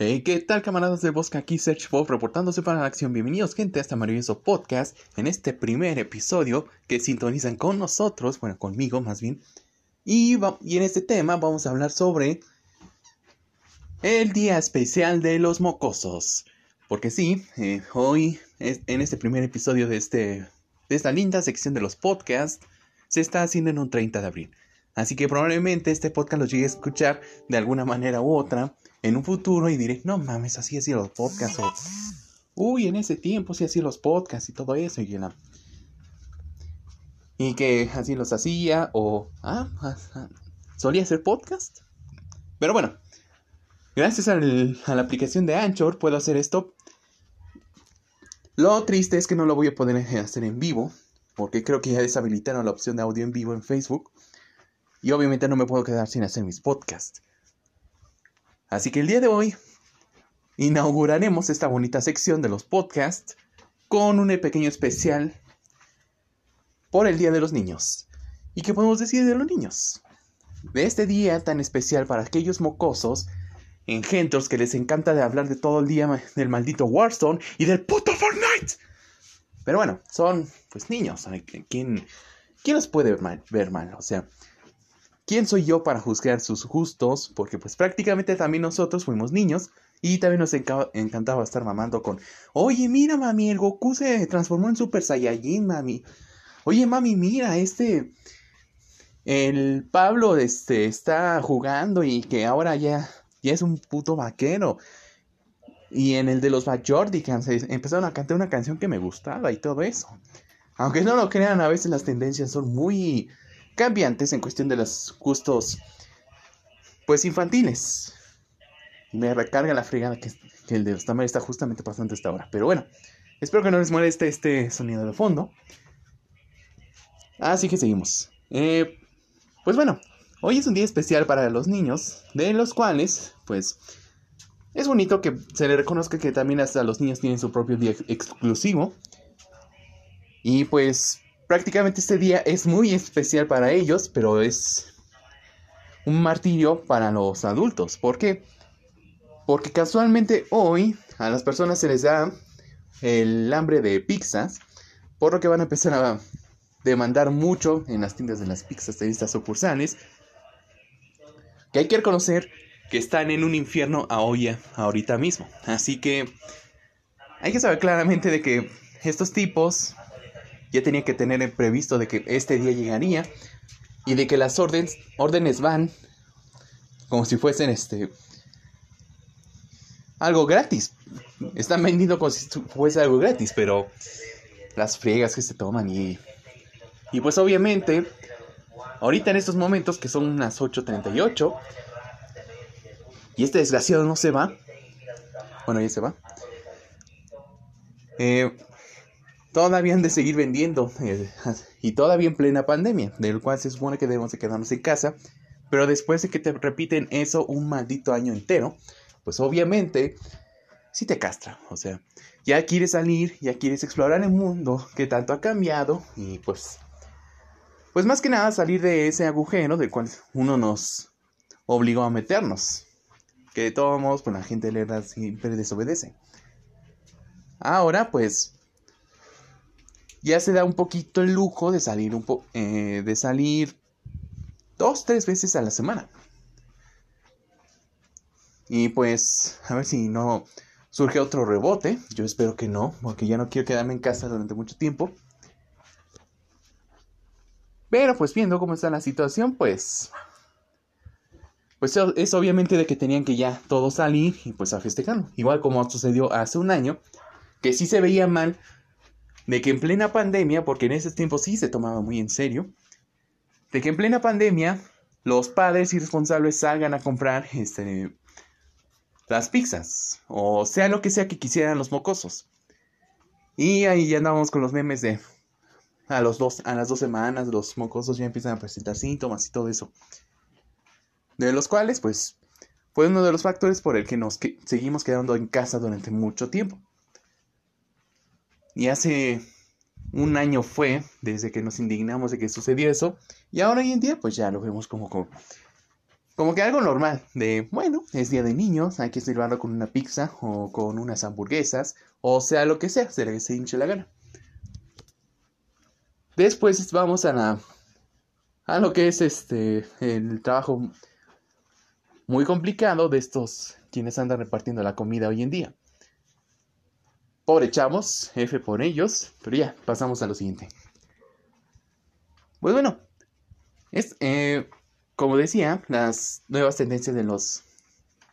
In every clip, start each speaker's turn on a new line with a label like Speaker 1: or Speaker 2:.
Speaker 1: Hey, ¿qué tal camaradas del bosque? Aquí Search Bob reportándose para la acción. Bienvenidos gente a este maravilloso podcast en este primer episodio que sintonizan con nosotros, bueno, conmigo más bien. Y, y en este tema vamos a hablar sobre el día especial de los mocosos. Porque sí, eh, hoy en este primer episodio de, este, de esta linda sección de los podcasts se está haciendo en un 30 de abril. Así que probablemente este podcast lo llegue a escuchar de alguna manera u otra en un futuro y diré, no mames, así hacía los podcasts. O, uy, en ese tiempo sí hacía los podcasts y todo eso. Y, y que así los hacía. O, ah, ah, ah solía hacer podcast. Pero bueno, gracias a la aplicación de Anchor puedo hacer esto. Lo triste es que no lo voy a poder hacer en vivo. Porque creo que ya deshabilitaron la opción de audio en vivo en Facebook. Y obviamente no me puedo quedar sin hacer mis podcasts. Así que el día de hoy inauguraremos esta bonita sección de los podcasts con un pequeño especial por el Día de los Niños. ¿Y qué podemos decir de los niños? De este día tan especial para aquellos mocosos, engendros que les encanta de hablar de todo el día del maldito Warzone y del puto Fortnite. Pero bueno, son pues niños. ¿Quién, quién los puede ver mal? O sea, ¿Quién soy yo para juzgar sus gustos? Porque pues prácticamente también nosotros fuimos niños y también nos encantaba estar mamando con, oye, mira mami, el Goku se transformó en Super Saiyajin, mami. Oye, mami, mira, este, el Pablo este, está jugando y que ahora ya, ya es un puto vaquero. Y en el de los Bajordigans empezaron a cantar una canción que me gustaba y todo eso. Aunque no lo crean, a veces las tendencias son muy cambiantes en cuestión de los gustos, pues infantiles. Me recarga la fregada que, el de los tamales está justamente pasando esta hora. Pero bueno, espero que no les moleste este sonido de fondo. Así que seguimos. Eh, pues bueno, hoy es un día especial para los niños, de los cuales, pues, es bonito que se le reconozca que también hasta los niños tienen su propio día exclusivo. Y pues prácticamente este día es muy especial para ellos, pero es un martirio para los adultos. ¿Por qué? Porque casualmente hoy a las personas se les da el hambre de pizzas, por lo que van a empezar a demandar mucho en las tiendas de las pizzas de estas sucursales, que hay que reconocer que están en un infierno a olla ahorita mismo. Así que hay que saber claramente de que estos tipos ya tenía que tener previsto de que este día llegaría y de que las órdenes, órdenes van como si fuesen este algo gratis. Están vendiendo como si fuese algo gratis, pero las friegas que se toman y y pues obviamente ahorita en estos momentos que son unas 8:38 y este desgraciado no se va. Bueno, ya se va. Eh, todavía han de seguir vendiendo eh, y todavía en plena pandemia, del cual se supone que debemos de quedarnos en casa, pero después de que te repiten eso un maldito año entero, pues obviamente sí te castra, o sea, ya quieres salir, ya quieres explorar el mundo que tanto ha cambiado y pues pues más que nada salir de ese agujero del cual uno nos obligó a meternos. Que de todos modos, pues la gente le da siempre desobedece. Ahora, pues, ya se da un poquito el lujo de salir un po eh, de salir dos, tres veces a la semana. Y pues, a ver si no surge otro rebote. Yo espero que no, porque ya no quiero quedarme en casa durante mucho tiempo. Pero pues viendo cómo está la situación, pues... Pues es obviamente de que tenían que ya todos salir y pues a festejar. Igual como sucedió hace un año, que sí se veía mal de que en plena pandemia, porque en ese tiempo sí se tomaba muy en serio, de que en plena pandemia los padres irresponsables salgan a comprar este, las pizzas, o sea lo que sea que quisieran los mocosos. Y ahí ya andábamos con los memes de a las dos semanas los mocosos ya empiezan a presentar síntomas y todo eso. De los cuales, pues, fue uno de los factores por el que nos seguimos quedando en casa durante mucho tiempo. Y hace un año fue desde que nos indignamos de que sucedió eso. Y ahora hoy en día pues ya lo vemos como, como que algo normal, de, bueno, es día de niños, hay que celebrarlo con una pizza o con unas hamburguesas, o sea, lo que sea, se le se hinche la gana. Después vamos a la, a lo que es este, el trabajo muy complicado de estos quienes andan repartiendo la comida hoy en día. Pobre chavos, F por ellos, pero ya, pasamos a lo siguiente. Pues bueno, es, eh, como decía, las nuevas tendencias de los,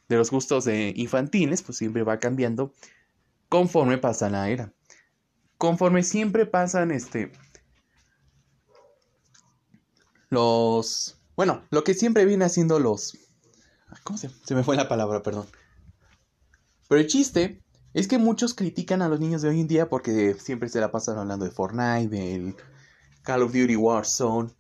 Speaker 1: de los gustos infantiles, pues siempre va cambiando conforme pasa la era. Conforme siempre pasan, este, los, bueno, lo que siempre viene haciendo los, ¿cómo se, se me fue la palabra, perdón? Pero el chiste es que muchos critican a los niños de hoy en día porque siempre se la pasan hablando de Fortnite, del Call of Duty Warzone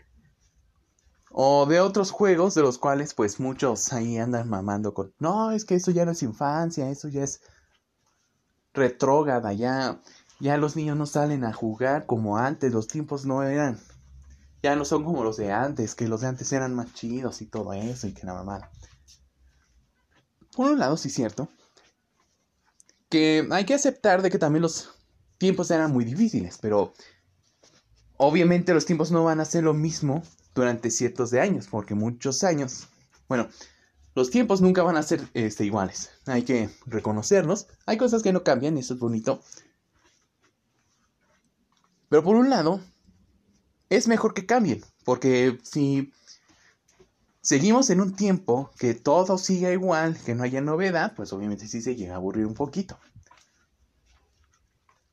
Speaker 1: o de otros juegos de los cuales pues muchos ahí andan mamando con, no, es que eso ya no es infancia, eso ya es retrógrada, ya ya los niños no salen a jugar como antes, los tiempos no eran ya no son como los de antes, que los de antes eran más chidos y todo eso y que la mamada. Por un lado sí es cierto que hay que aceptar de que también los tiempos eran muy difíciles, pero Obviamente los tiempos no van a ser lo mismo durante ciertos de años, porque muchos años, bueno, los tiempos nunca van a ser este, iguales. Hay que reconocerlos. Hay cosas que no cambian y eso es bonito. Pero por un lado, es mejor que cambien, porque si seguimos en un tiempo que todo siga igual, que no haya novedad, pues obviamente sí se llega a aburrir un poquito.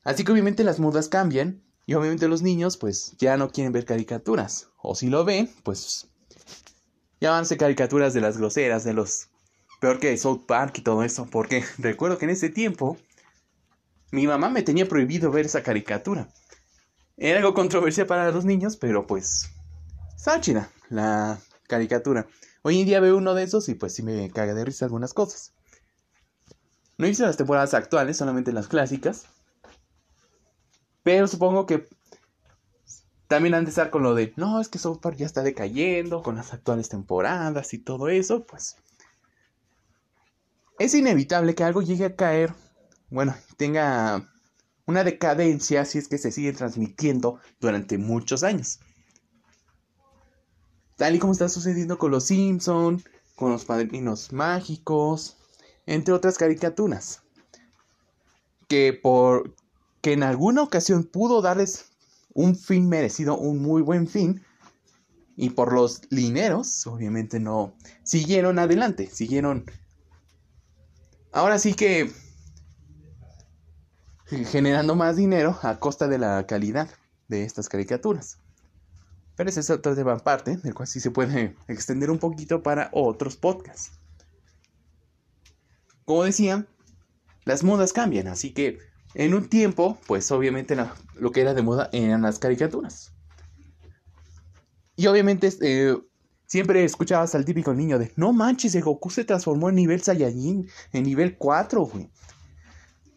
Speaker 1: Así que obviamente las modas cambian y obviamente los niños pues ya no quieren ver caricaturas. O si lo ven, pues ya van a ser caricaturas de las groseras, de los... Peor que South Park y todo eso. Porque recuerdo que en ese tiempo mi mamá me tenía prohibido ver esa caricatura. Era algo controversial para los niños, pero pues... Estaba chida la caricatura. Hoy en día veo uno de esos y pues sí me caga de risa algunas cosas. No hice las temporadas actuales, solamente las clásicas. Pero supongo que también han de estar con lo de, no, es que South ya está decayendo con las actuales temporadas y todo eso, pues es inevitable que algo llegue a caer, bueno, tenga una decadencia si es que se sigue transmitiendo durante muchos años. Tal y como está sucediendo con los Simpson, con los Padrinos Mágicos, entre otras caricaturas. Que por que en alguna ocasión pudo darles un fin merecido, un muy buen fin, y por los lineros, obviamente no siguieron adelante, siguieron... Ahora sí que generando más dinero a costa de la calidad de estas caricaturas. Pero ese es otro tema aparte, del cual sí se puede extender un poquito para otros podcasts. Como decía, las modas cambian, así que en un tiempo, pues obviamente lo que era de moda eran las caricaturas. Y obviamente eh, siempre escuchabas al típico niño de, no manches, el Goku se transformó en nivel Saiyajin, en nivel 4, güey.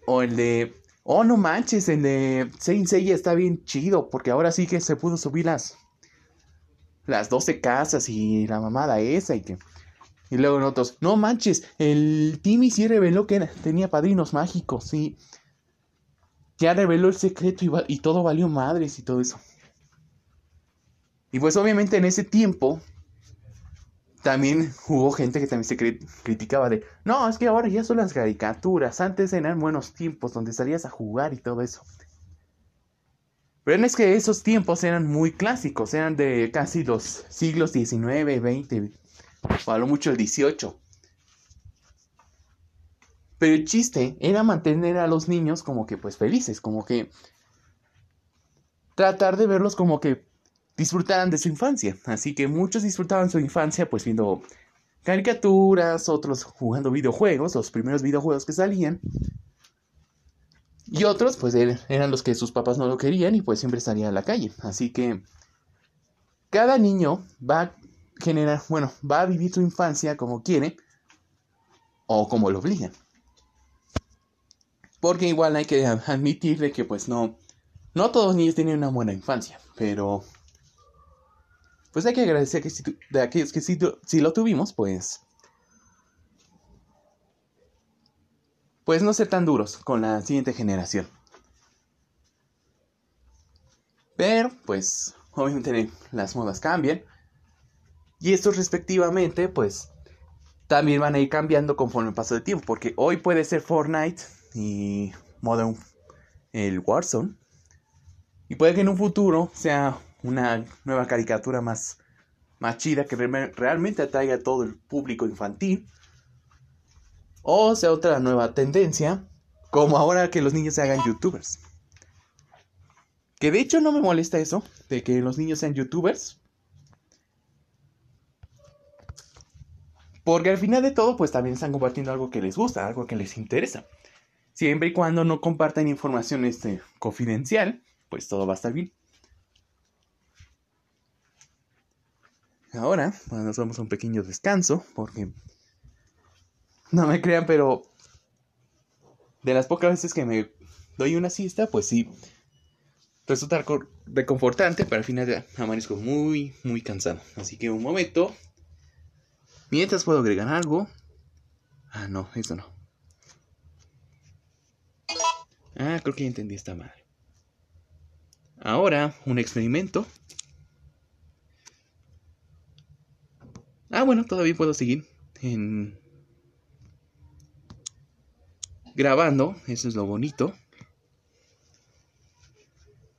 Speaker 1: O el de, oh, no manches, el de Saint Seiya está bien chido, porque ahora sí que se pudo subir las, las 12 casas y la mamada esa y que... Y luego en otros, no manches, el Timmy sí reveló que tenía padrinos mágicos, sí ya reveló el secreto y, todo valió madres y todo eso. Y pues obviamente en ese tiempo también hubo gente que también se criticaba de, no, es que ahora ya son las caricaturas, antes eran buenos tiempos donde salías a jugar y todo eso. Pero es que esos tiempos eran muy clásicos, eran de casi los siglos XIX, XX, o a lo mucho el XVIII. Pero el chiste era mantener a los niños como que pues felices, como que tratar de verlos como que disfrutaran de su infancia. Así que muchos disfrutaban su infancia pues viendo caricaturas, otros jugando videojuegos, los primeros videojuegos que salían. Y otros pues er-, eran los que sus papás no lo querían y pues siempre salían a la calle. Así que cada niño va a generar, bueno, va a vivir su infancia como quiere o como lo obligan. Porque igual hay que admitirle que pues no, no todos los niños tienen una buena infancia, pero pues hay que agradecer que si de aquellos que si lo tuvimos, pues pues no ser tan duros con la siguiente generación. Pero, pues, obviamente las modas cambian. Y estos respectivamente, pues, también van a ir cambiando conforme el tiempo. Porque hoy puede ser Fortnite y Modern el Warzone. Y puede que en un futuro sea una nueva caricatura más, más chida que realmente atraiga a todo el público infantil. O sea otra nueva tendencia, como ahora que los niños se hagan youtubers. Que de hecho no me molesta eso, de que los niños sean youtubers. Porque al final de todo, pues también están compartiendo algo que les gusta, algo que les interesa. Siempre y cuando no compartan información este, confidencial, pues todo va a estar bien. Ahora, pues nos vamos a un pequeño descanso, porque no me crean, pero de las pocas veces que me doy una siesta, pues sí, resulta reconfortante, pero al final amanezco muy, muy cansado. Así que un momento. Mientras puedo agregar algo. Ah, no, eso no. Ah, creo que ya entendí esta madre. Ahora, un experimento. Ah, bueno, todavía puedo seguir en grabando, eso es lo bonito.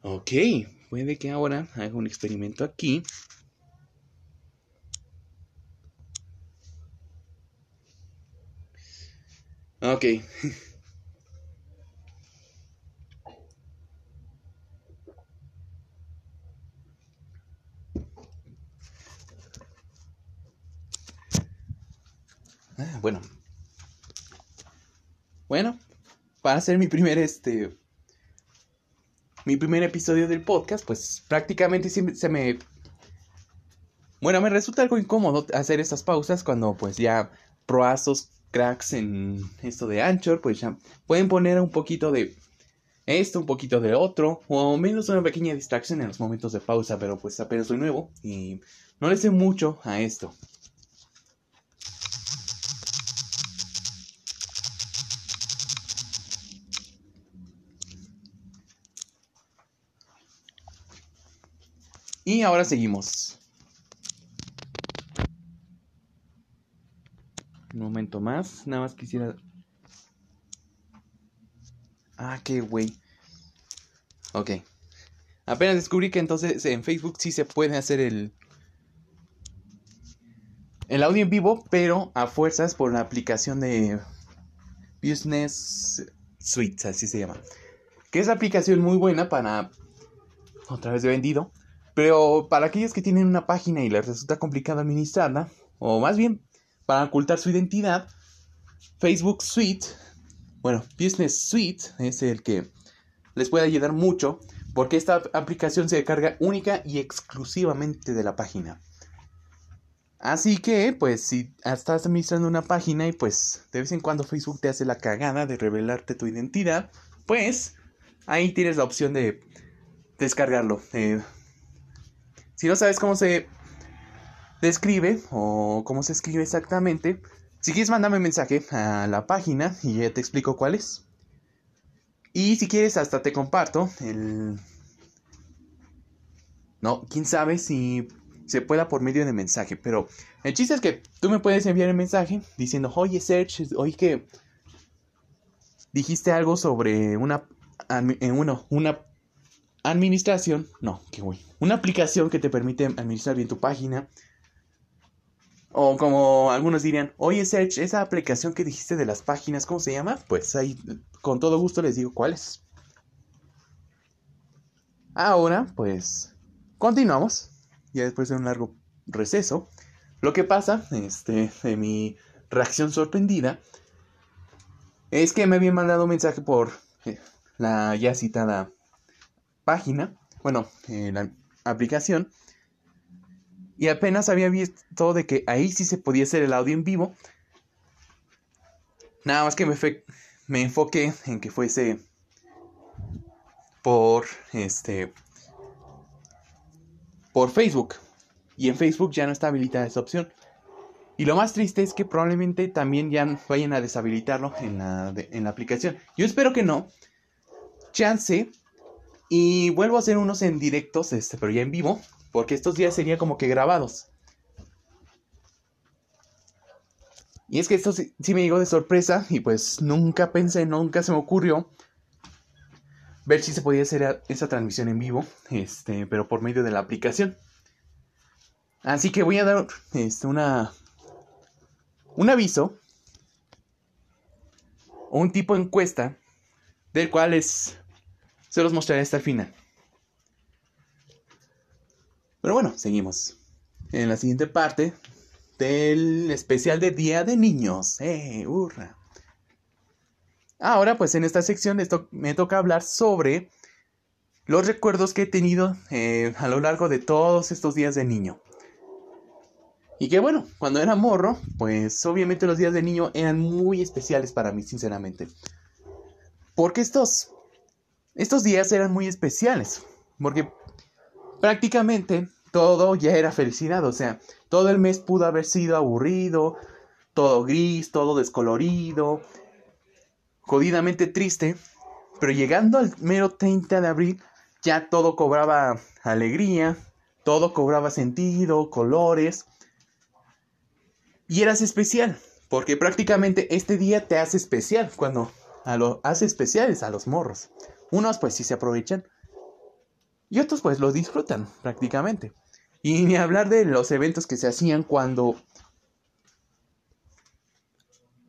Speaker 1: Ok, puede que ahora haga un experimento aquí. Ok. Ah, bueno, bueno, para hacer mi primer este mi primer episodio del podcast, pues prácticamente se me bueno, me resulta algo incómodo hacer estas pausas cuando pues ya proazos cracks en esto de Anchor, pues ya pueden poner un poquito de esto, un poquito de otro, o menos una pequeña distracción en los momentos de pausa, pero pues apenas soy nuevo y no le sé mucho a esto. Y ahora seguimos. Un momento más. Nada más quisiera. Ah, qué güey. Ok. Apenas descubrí que entonces en Facebook sí se puede hacer el. El audio en vivo, pero a fuerzas por la aplicación de Business Suite, así se llama. Que es aplicación muy buena para. Otra vez de vendido pero para aquellos que tienen una página y les resulta complicado administrarla, o más bien para ocultar su identidad, Facebook Suite, bueno, Business Suite es el que les puede ayudar mucho porque esta aplicación se carga única y exclusivamente de la página. Así que, pues, si estás administrando una página y pues de vez en cuando Facebook te hace la cagada de revelarte tu identidad, pues ahí tienes la opción de descargarlo. Eh, si no sabes cómo se describe o cómo se escribe exactamente, si quieres mándame un mensaje a la página y ya te explico cuál es. Y si quieres hasta te comparto el... No, quién sabe si se pueda por medio de mensaje, pero el chiste es que tú me puedes enviar un mensaje diciendo, oye Serge, oye que dijiste algo sobre una, uno, una administración, no, qué güey, una aplicación que te permite administrar bien tu página. O como algunos dirían, oye Serge, esa aplicación que dijiste de las páginas, ¿cómo se llama? Pues ahí con todo gusto les digo cuál es. Ahora, pues, continuamos. Ya después de un largo receso. Lo que pasa, este, de mi reacción sorprendida, es que me habían mandado un mensaje por eh, la ya citada página, bueno, en la aplicación, y apenas había visto de que ahí sí se podía hacer el audio en vivo. Nada más que me, me enfoqué en que fuese por este por Facebook. Y en Facebook ya no está habilitada esa opción. Y lo más triste es que probablemente también ya vayan a deshabilitarlo en la, en la aplicación. Yo espero que no. Chance. Y vuelvo a hacer unos en directos, este, pero ya en vivo. Porque estos días serían como que grabados. Y es que esto sí, me llegó de sorpresa y pues nunca pensé, nunca se me ocurrió ver si se podía hacer esa transmisión en vivo, este, pero por medio de la aplicación. Así que voy a dar este, una, un aviso o un tipo de encuesta del cual es, se los mostraré hasta el final. Pero bueno, seguimos. En la siguiente parte del especial de Día de Niños. ¡Eh! ¡Hurra! Ahora, pues en esta sección me toca hablar sobre los recuerdos que he tenido eh, a lo largo de todos estos días de niño. Y que bueno, cuando era morro, pues obviamente los días de niño eran muy especiales para mí, sinceramente. Porque estos, estos días eran muy especiales. Porque prácticamente todo ya era felicidad, o sea, todo el mes pudo haber sido aburrido, todo gris, todo descolorido, jodidamente triste, pero llegando al mero 30 de abril ya todo cobraba alegría, todo cobraba sentido, colores, y eras especial, porque prácticamente este día te hace especial cuando a lo, hace especiales a los morros. Unos pues sí se aprovechan y otros pues lo disfrutan prácticamente. Y ni hablar de los eventos que se hacían cuando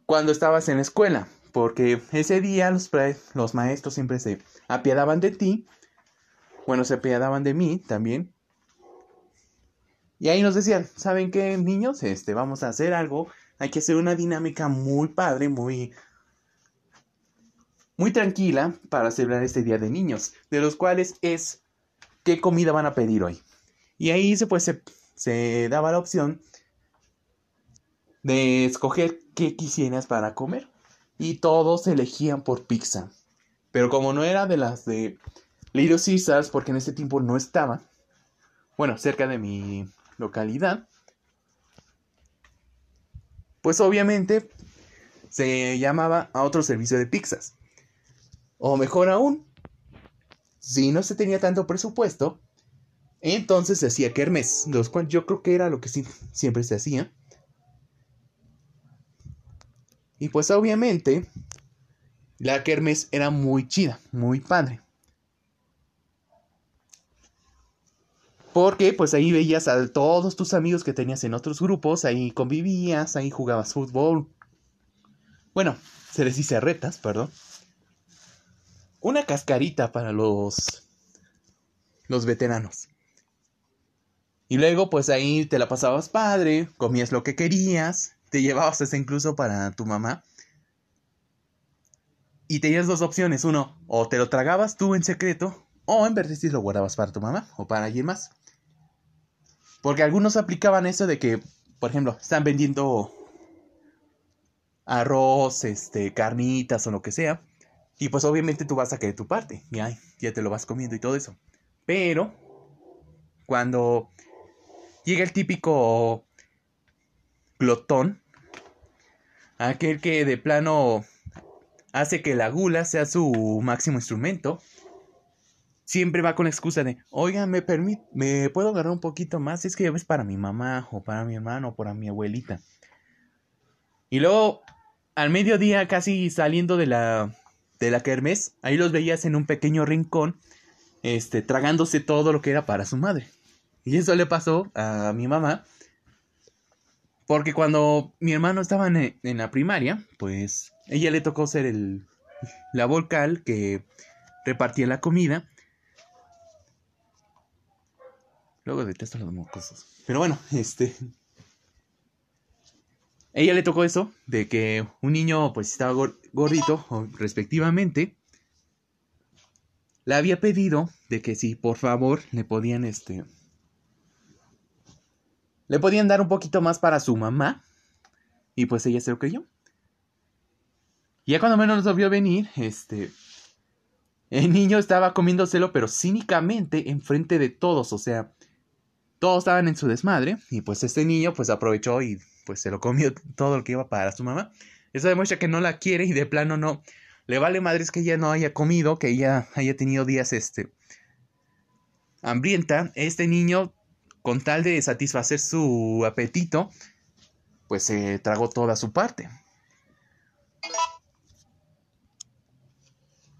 Speaker 1: cuando estabas en la escuela, porque ese día los, los maestros siempre se apiadaban de ti, bueno, se apiadaban de mí también. Y ahí nos decían, ¿saben qué, niños? Este, vamos a hacer algo, hay que hacer una dinámica muy padre, muy muy tranquila para celebrar este día de niños, de los cuales es qué comida van a pedir hoy. Y ahí se, pues, se, daba la opción de escoger qué quisieras para comer. Y todos elegían por pizza. Pero como no era de las de Little Caesars, porque en ese tiempo no estaba, bueno, cerca de mi localidad, pues obviamente se llamaba a otro servicio de pizzas. O mejor aún, si no se tenía tanto presupuesto, entonces se hacía kermes, los cuales yo creo que era lo que siempre se hacía. Y pues obviamente la kermes era muy chida, muy padre. Porque pues ahí veías a todos tus amigos que tenías en otros grupos, ahí convivías, ahí jugabas fútbol. Bueno, se les dice retas, perdón. Una cascarita para los los veteranos. Y luego, pues ahí te la pasabas padre, comías lo que querías, te llevabas hasta incluso para tu mamá. Y tenías dos opciones. Uno, o te lo tragabas tú en secreto, o en vez lo guardabas para tu mamá o para alguien más. Porque algunos aplicaban eso de que, por ejemplo, están vendiendo arroz, este, carnitas o lo que sea. Y pues obviamente tú vas a querer tu parte. Y ya te lo vas comiendo y todo eso. Pero, cuando llega el típico glotón, aquel que de plano hace que la gula sea su máximo instrumento. Siempre va con la excusa de, oiga, me permite, me puedo agarrar un poquito más, es que es para mi mamá, o para mi hermano, o para mi abuelita. Y luego, al mediodía, casi saliendo de la, de la kermés, ahí los veías en un pequeño rincón, este, tragándose todo lo que era para su madre. Y eso le pasó a mi mamá. Porque cuando mi hermano estaba en, la primaria, pues ella le tocó ser el, la vocal que repartía la comida. Luego detesto los mocosos. Pero bueno, este. Ella le tocó eso, de que un niño pues estaba gordito, respectivamente. Le había pedido de que si por favor le podían este le podían dar un poquito más para su mamá. Y pues ella se lo creyó. Y ya cuando menos lo vio venir, este. El niño estaba comiéndoselo, pero cínicamente enfrente de todos. O sea, todos estaban en su desmadre y pues este niño pues aprovechó y pues se lo comió todo lo que iba para su mamá. Eso demuestra que no la quiere y de plano no le vale madres que ella no haya comido, que ella haya tenido días este hambrienta. Este niño con tal de satisfacer su apetito pues se tragó toda su parte.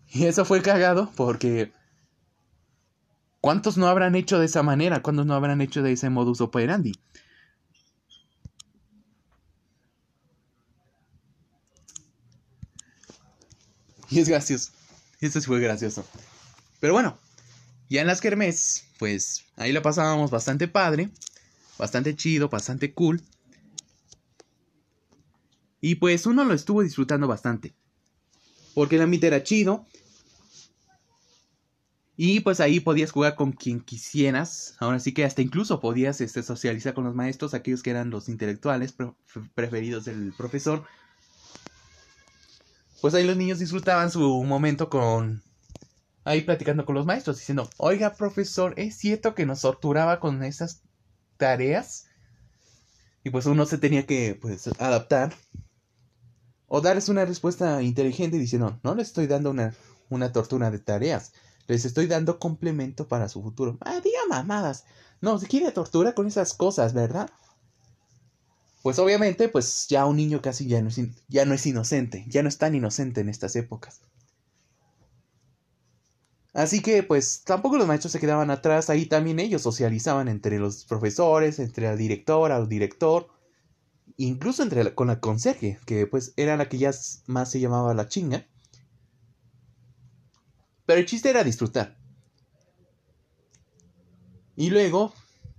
Speaker 1: Y eso fue cagado porque ¿cuántos no habrán hecho de esa manera? ¿Cuántos no habrán hecho de ese modus operandi? Y es gracioso. Eso sí fue gracioso. Pero bueno, ya en las kermés, pues ahí la pasábamos bastante padre, bastante chido, bastante cool. Y pues uno lo estuvo disfrutando bastante. Porque el ambiente era chido. Y pues ahí podías jugar con quien quisieras. Ahora sí que hasta incluso podías este, socializar con los maestros, aquellos que eran los intelectuales preferidos del profesor. Pues ahí los niños disfrutaban su momento con... Ahí platicando con los maestros, diciendo, oiga profesor, ¿es cierto que nos torturaba con esas tareas? Y pues uno se tenía que pues adaptar o darles una respuesta inteligente diciendo, no les estoy dando una, una tortura de tareas, les estoy dando complemento para su futuro. Ah, diga mamadas. No, se quiere tortura con esas cosas, ¿verdad? Pues obviamente, pues ya un niño casi ya no, es ya no es inocente, ya no es tan inocente en estas épocas. Así que pues tampoco los maestros se quedaban atrás, ahí también ellos socializaban entre los profesores, entre la directora o director incluso entre con la conserje, que pues era la que ya más se llamaba la chinga. Pero el chiste era disfrutar. Y luego,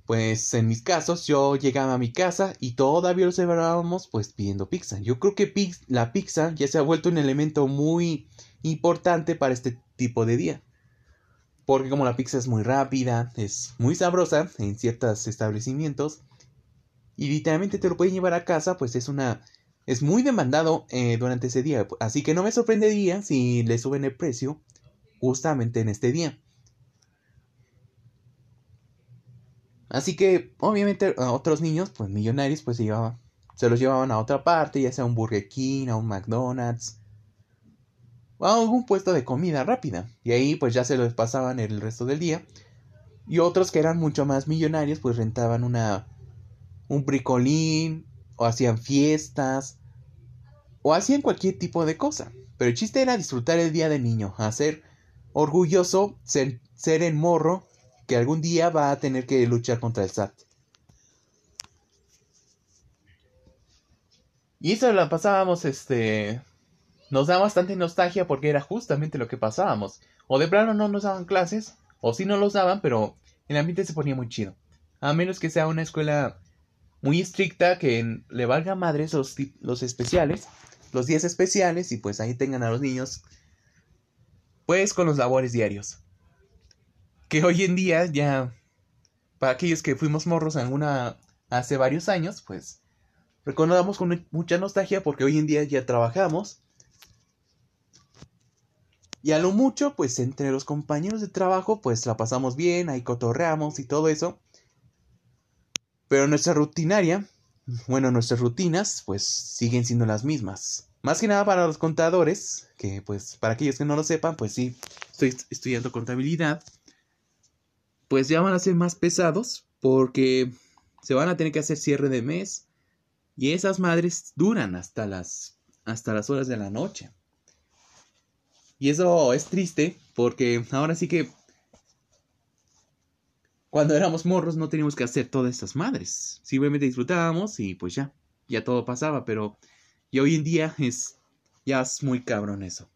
Speaker 1: pues en mis casos, yo llegaba a mi casa y todavía lo celebrábamos pues pidiendo pizza. Yo creo que la pizza ya se ha vuelto un elemento muy importante para este tipo de día. Porque como la pizza es muy rápida, es muy sabrosa en ciertos establecimientos, y literalmente te lo pueden llevar a casa, pues es una... Es muy demandado eh, durante ese día, así que no me sorprendería si le suben el precio justamente en este día. Así que, obviamente, a otros niños, pues millonarios, pues se, llevaban, se los llevaban a otra parte, ya sea un Burger King, a un McDonald's, o a algún puesto de comida rápida. Y ahí, pues ya se los pasaban el resto del día. Y otros que eran mucho más millonarios, pues rentaban una un bricolín, o hacían fiestas, o hacían cualquier tipo de cosa. Pero el chiste era disfrutar el día de niño, hacer orgulloso ser, ser morro que algún día va a tener que luchar contra el SAT. Y eso la pasábamos, este... Nos da bastante nostalgia porque era justamente lo que pasábamos. O de plano no nos daban clases, o sí no los daban, pero el ambiente se ponía muy chido. A menos que sea una escuela muy estricta que le valga madres los, los especiales, los días especiales y pues ahí tengan a los niños pues con los labores diarios. Que hoy en día ya para aquellos que fuimos morros en alguna hace varios años, pues recordamos con mucha nostalgia porque hoy en día ya trabajamos. Y a lo mucho, pues entre los compañeros de trabajo, pues la pasamos bien, ahí cotorreamos y todo eso. Pero nuestra rutinaria, bueno, nuestras rutinas, pues siguen siendo las mismas. Más que nada para los contadores, que pues para aquellos que no lo sepan, pues sí, estoy estudiando contabilidad, pues ya van a ser más pesados porque se van a tener que hacer cierre de mes y esas madres duran hasta las hasta las horas de la noche. Y eso es triste porque ahora sí que cuando éramos morros no teníamos que hacer todas estas madres. Simplemente disfrutábamos y pues ya, ya todo pasaba, pero y hoy en día es ya es muy cabrón eso.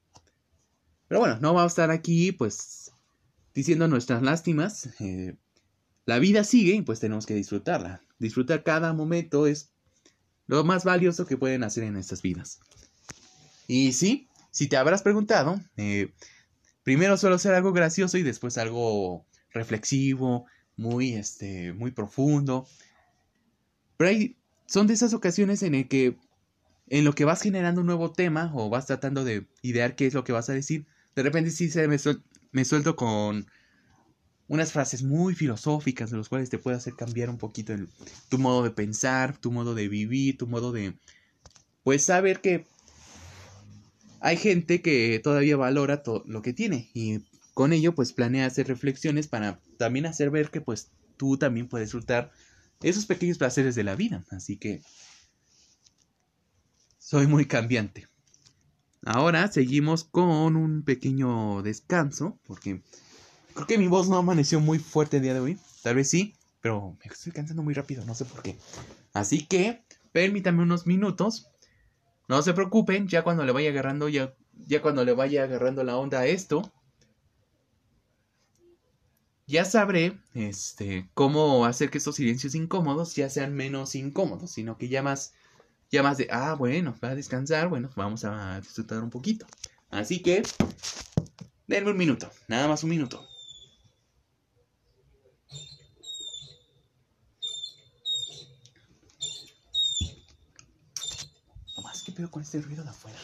Speaker 1: Pero bueno, no vamos a estar aquí pues diciendo nuestras lástimas. Eh, la vida sigue y pues tenemos que disfrutarla. Disfrutar cada momento es lo más valioso que pueden hacer en estas vidas. Y sí, si te habrás preguntado, eh, primero suelo ser algo gracioso y después algo reflexivo, muy, este, muy profundo. Pero hay, son de esas ocasiones en el que, en lo que vas generando un nuevo tema o vas tratando de idear qué es lo que vas a decir, de repente sí se me, suelto con unas frases muy filosóficas de los cuales te puede hacer cambiar un poquito tu modo de pensar, tu modo de vivir, tu modo de, pues saber que hay gente que todavía valora todo lo que tiene y con ello pues planea hacer reflexiones para también hacer ver que pues tú también puedes disfrutar esos pequeños placeres de la vida. Así que soy muy cambiante. Ahora seguimos con un pequeño descanso porque creo que mi voz no amaneció muy fuerte el día de hoy. Tal vez sí, pero me estoy cansando muy rápido, no sé por qué. Así que permítanme unos minutos. No se preocupen, ya cuando le vaya agarrando ya ya cuando le vaya agarrando la onda a esto, ya sabré este, cómo hacer que estos silencios incómodos ya sean menos incómodos, sino que ya más, ya más de, ah, bueno, va a descansar, bueno, vamos a disfrutar un poquito. Así que, denme un minuto, nada más un minuto. Nomás, ¿qué pedo con este ruido de afuera?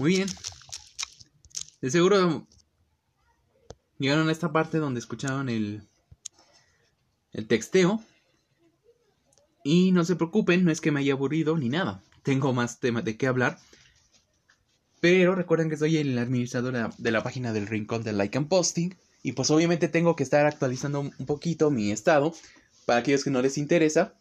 Speaker 1: Muy bien. De seguro llegaron a esta parte donde escucharon el, el texteo. Y no se preocupen, no es que me haya aburrido ni nada. Tengo más temas de qué hablar. Pero recuerden que soy el administrador de la página del Rincón de Like and Posting. Y pues obviamente tengo que estar actualizando un poquito mi estado. Para aquellos que no les interesa.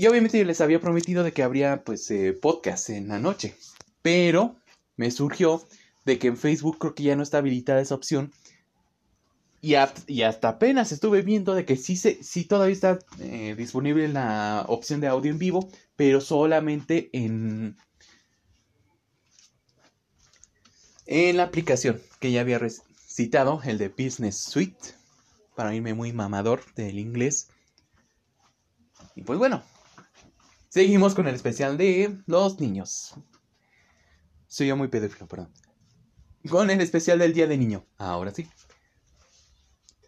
Speaker 1: Y obviamente yo les había prometido de que habría pues eh, podcast en la noche. Pero me surgió de que en Facebook creo que ya no está habilitada esa opción. Y, hasta apenas estuve viendo de que sí, sí todavía está eh, disponible la opción de audio en vivo, pero solamente en, en la aplicación que ya había citado, el de Business Suite, para irme muy mamador del inglés. Y pues bueno, Seguimos con el especial de los niños. Soy yo muy pedófilo, perdón. Con el especial del Día de Niño. Ahora sí.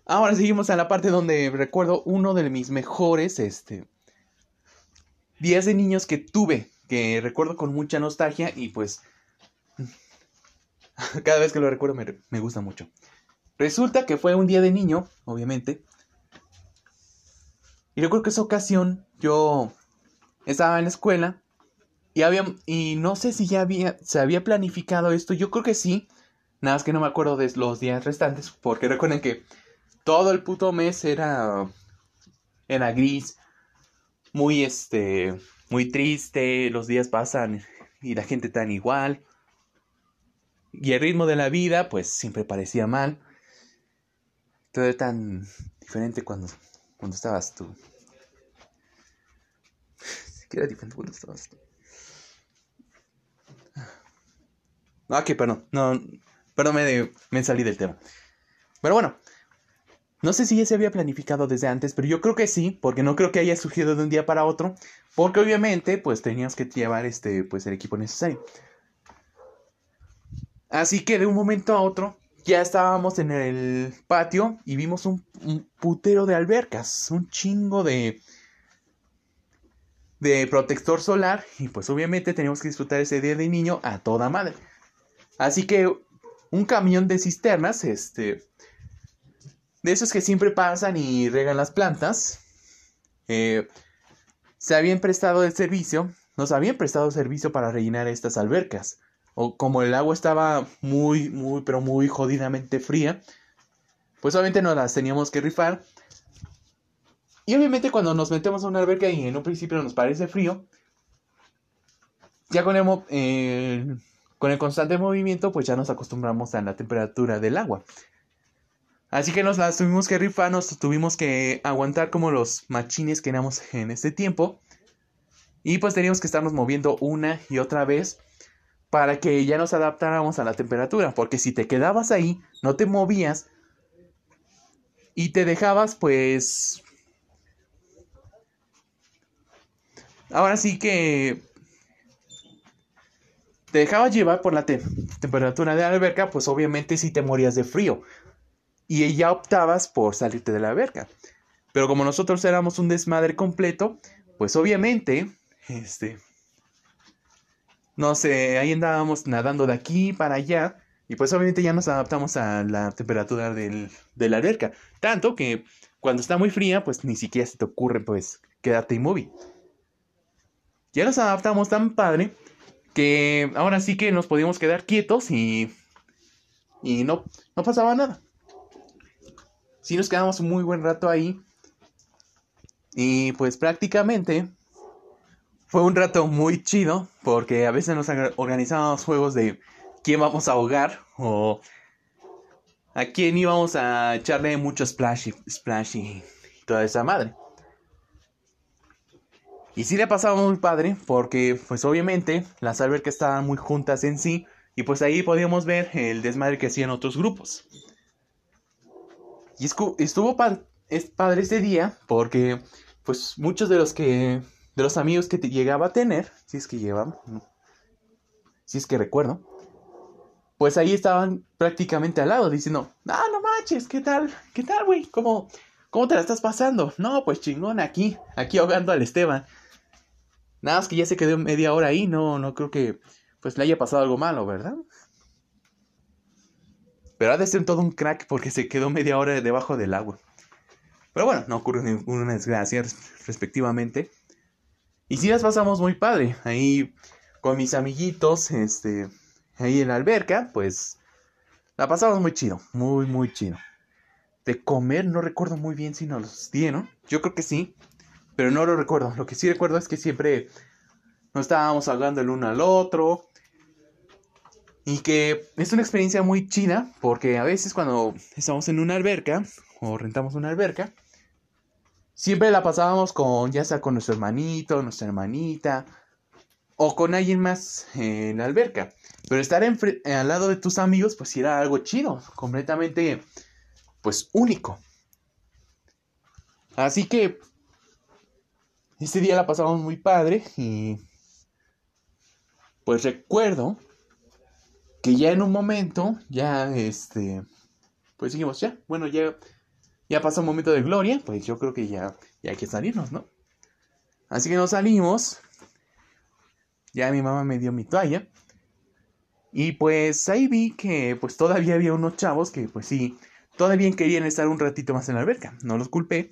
Speaker 1: Ahora seguimos a la parte donde recuerdo uno de mis mejores este, días de niños que tuve. Que recuerdo con mucha nostalgia y pues... Cada vez que lo recuerdo me, me gusta mucho. Resulta que fue un día de niño, obviamente. Y recuerdo que esa ocasión yo estaba en la escuela y había y no sé si ya había se había planificado esto, yo creo que sí, nada más que no me acuerdo de los días restantes porque recuerden que todo el puto mes era era gris, muy este muy triste, los días pasan y la gente tan igual. Y el ritmo de la vida pues siempre parecía mal. Todo era tan diferente cuando cuando estabas tú diferente cuando estabas Ah, ok, perdón. No, perdón, me, me salí del tema. Pero bueno, no sé si ya se había planificado desde antes, pero yo creo que sí, porque no creo que haya surgido de un día para otro, porque obviamente pues teníamos que llevar este pues el equipo necesario. Así que de un momento a otro ya estábamos en el patio y vimos un putero de albercas, un chingo de de protector solar y pues obviamente teníamos que disfrutar ese día de niño a toda madre. Así que un camión de cisternas, este, de esos que siempre pasan y regan las plantas, eh, se habían prestado el servicio, nos habían prestado servicio para rellenar estas albercas. O como el agua estaba muy, muy, pero muy jodidamente fría, pues obviamente nos las teníamos que rifar y obviamente cuando nos metemos a una alberca y en un principio nos parece frío, ya con el, eh, con el constante movimiento pues ya nos acostumbramos a la temperatura del agua. Así que nos las tuvimos que rifar, nos tuvimos que aguantar como los machines que éramos en ese tiempo. Y pues teníamos que estarnos moviendo una y otra vez para que ya nos adaptáramos a la temperatura. Porque si te quedabas ahí, no te movías, y te dejabas pues... Ahora sí que te dejabas llevar por la temperatura de la alberca, pues obviamente sí te morías de frío. Y ya optabas por salirte de la alberca. Pero como nosotros éramos un desmadre completo, pues obviamente, este, no sé, ahí andábamos nadando de aquí para allá. Y pues obviamente ya nos adaptamos a la temperatura del, de la alberca. Tanto que cuando está muy fría, pues ni siquiera se te ocurre pues quedarte inmóvil. Ya nos adaptamos tan padre que ahora sí que nos podíamos quedar quietos y, y no, no pasaba nada. Sí nos quedamos un muy buen rato ahí. Y pues prácticamente fue un rato muy chido porque a veces nos organizábamos juegos de quién vamos a ahogar o a quién íbamos a echarle mucho splash y, splash y toda esa madre. Y sí le pasaba muy padre porque pues obviamente las albercas estaban muy juntas en sí y pues ahí podíamos ver el desmadre que hacían otros grupos. Y estuvo es padre ese día porque pues muchos de los que de los amigos que llegaba a tener, si es que llevaba, si es que recuerdo, pues ahí estaban prácticamente al lado diciendo, ah, no manches, ¿qué tal? ¿Qué tal, güey? ¿Cómo, ¿Cómo te la estás pasando? No, pues chingón, aquí, aquí ahogando al Esteban. Nada más que ya se quedó media hora ahí, no, no creo que pues le haya pasado algo malo, ¿verdad? Pero ha de ser todo un crack porque se quedó media hora debajo del agua. Pero bueno, no ocurre ninguna desgracia respectivamente. Y sí las pasamos muy padre. Ahí con mis amiguitos, este, ahí en la alberca, pues la pasamos muy chido, muy, muy chido. De comer no recuerdo muy bien si nos los dieron. Yo creo que sí, pero no lo recuerdo. Lo que sí recuerdo es que siempre nos estábamos hablando el uno al otro. Y que es una experiencia muy chida porque a veces cuando estamos en una alberca o rentamos una alberca, siempre la pasábamos con, ya sea con nuestro hermanito, nuestra hermanita o con alguien más en la alberca. Pero estar al lado de tus amigos pues era algo chido, completamente pues único. Así que este día la pasamos muy padre y pues recuerdo que ya en un momento, ya este, pues dijimos, ya, bueno, ya, ya pasó un momento de gloria, pues yo creo que ya, ya hay que salirnos, ¿no? Así que nos salimos, ya mi mamá me dio mi toalla, y pues ahí vi que pues todavía había unos chavos que pues sí, todavía querían estar un ratito más en la alberca, no los culpé,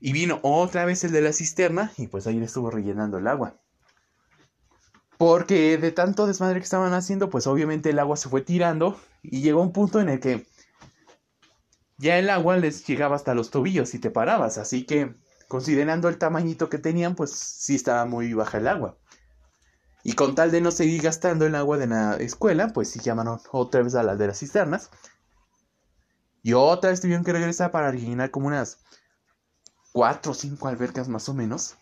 Speaker 1: y vino otra vez el de la cisterna y pues ahí le estuvo rellenando el agua. Porque de tanto desmadre que estaban haciendo, pues obviamente el agua se fue tirando y llegó un punto en el que ya el agua les llegaba hasta los tobillos y te parabas. Así que considerando el tamañito que tenían, pues sí estaba muy baja el agua. Y con tal de no seguir gastando el agua de la escuela, pues sí llamaron otra vez a las de las cisternas. Y otra vez tuvieron que regresar para rellenar como unas cuatro o cinco albercas más o menos.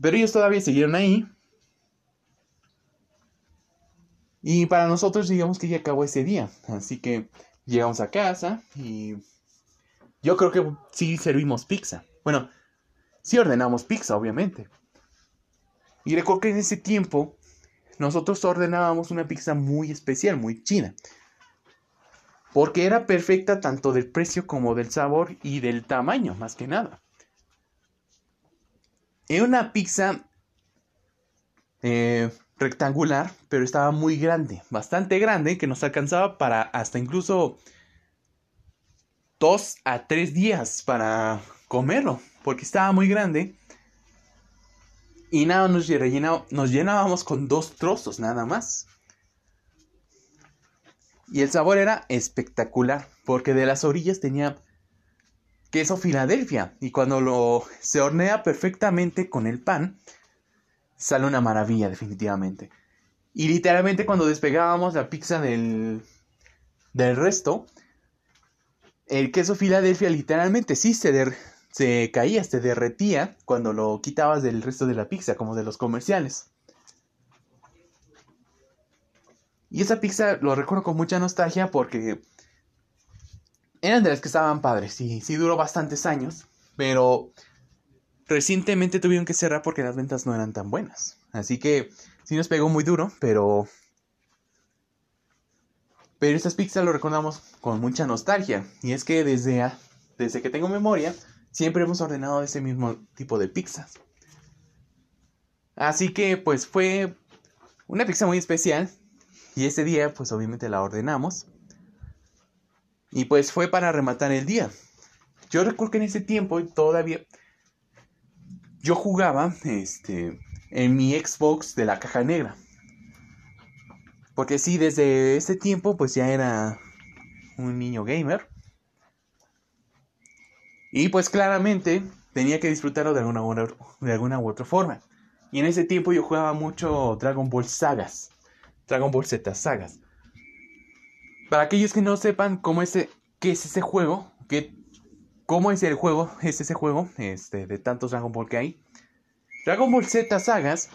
Speaker 1: Pero ellos todavía siguieron ahí. Y para nosotros digamos que ya acabó ese día. Así que llegamos a casa y yo creo que sí servimos pizza. Bueno, sí ordenamos pizza, obviamente. Y recuerdo que en ese tiempo nosotros ordenábamos una pizza muy especial, muy china. Porque era perfecta tanto del precio como del sabor y del tamaño, más que nada. Era una pizza eh, rectangular, pero estaba muy grande, bastante grande, que nos alcanzaba para hasta incluso dos a tres días para comerlo, porque estaba muy grande. Y nada, nos, nos llenábamos con dos trozos nada más. Y el sabor era espectacular, porque de las orillas tenía queso Filadelfia. Y cuando lo se hornea perfectamente con el pan, sale una maravilla, definitivamente. Y literalmente cuando despegábamos la pizza del, del resto, el queso Filadelfia literalmente sí se, se caía, se derretía cuando lo quitabas del resto de la pizza, como de los comerciales. Y esa pizza lo recuerdo con mucha nostalgia porque eran de las que estaban padres, sí, sí duró bastantes años, pero recientemente tuvieron que cerrar porque las ventas no eran tan buenas. Así que sí nos pegó muy duro, pero... Pero estas pizzas lo recordamos con mucha nostalgia. Y es que desde, desde que tengo memoria, siempre hemos ordenado ese mismo tipo de pizzas. Así que pues fue una pizza muy especial. Y ese día pues obviamente la ordenamos. Y pues fue para rematar el día. Yo recuerdo que en ese tiempo todavía yo jugaba este en mi Xbox de la caja negra. Porque sí, desde ese tiempo pues ya era un niño gamer. Y pues claramente tenía que disfrutarlo de alguna, de alguna u otra forma. Y en ese tiempo yo jugaba mucho Dragon Ball Sagas. Dragon Ball Z Sagas. Para aquellos que no sepan cómo es, qué es ese juego, qué, cómo es el juego, es ese juego este, de tantos Dragon Ball que hay. Dragon Ball Z Sagas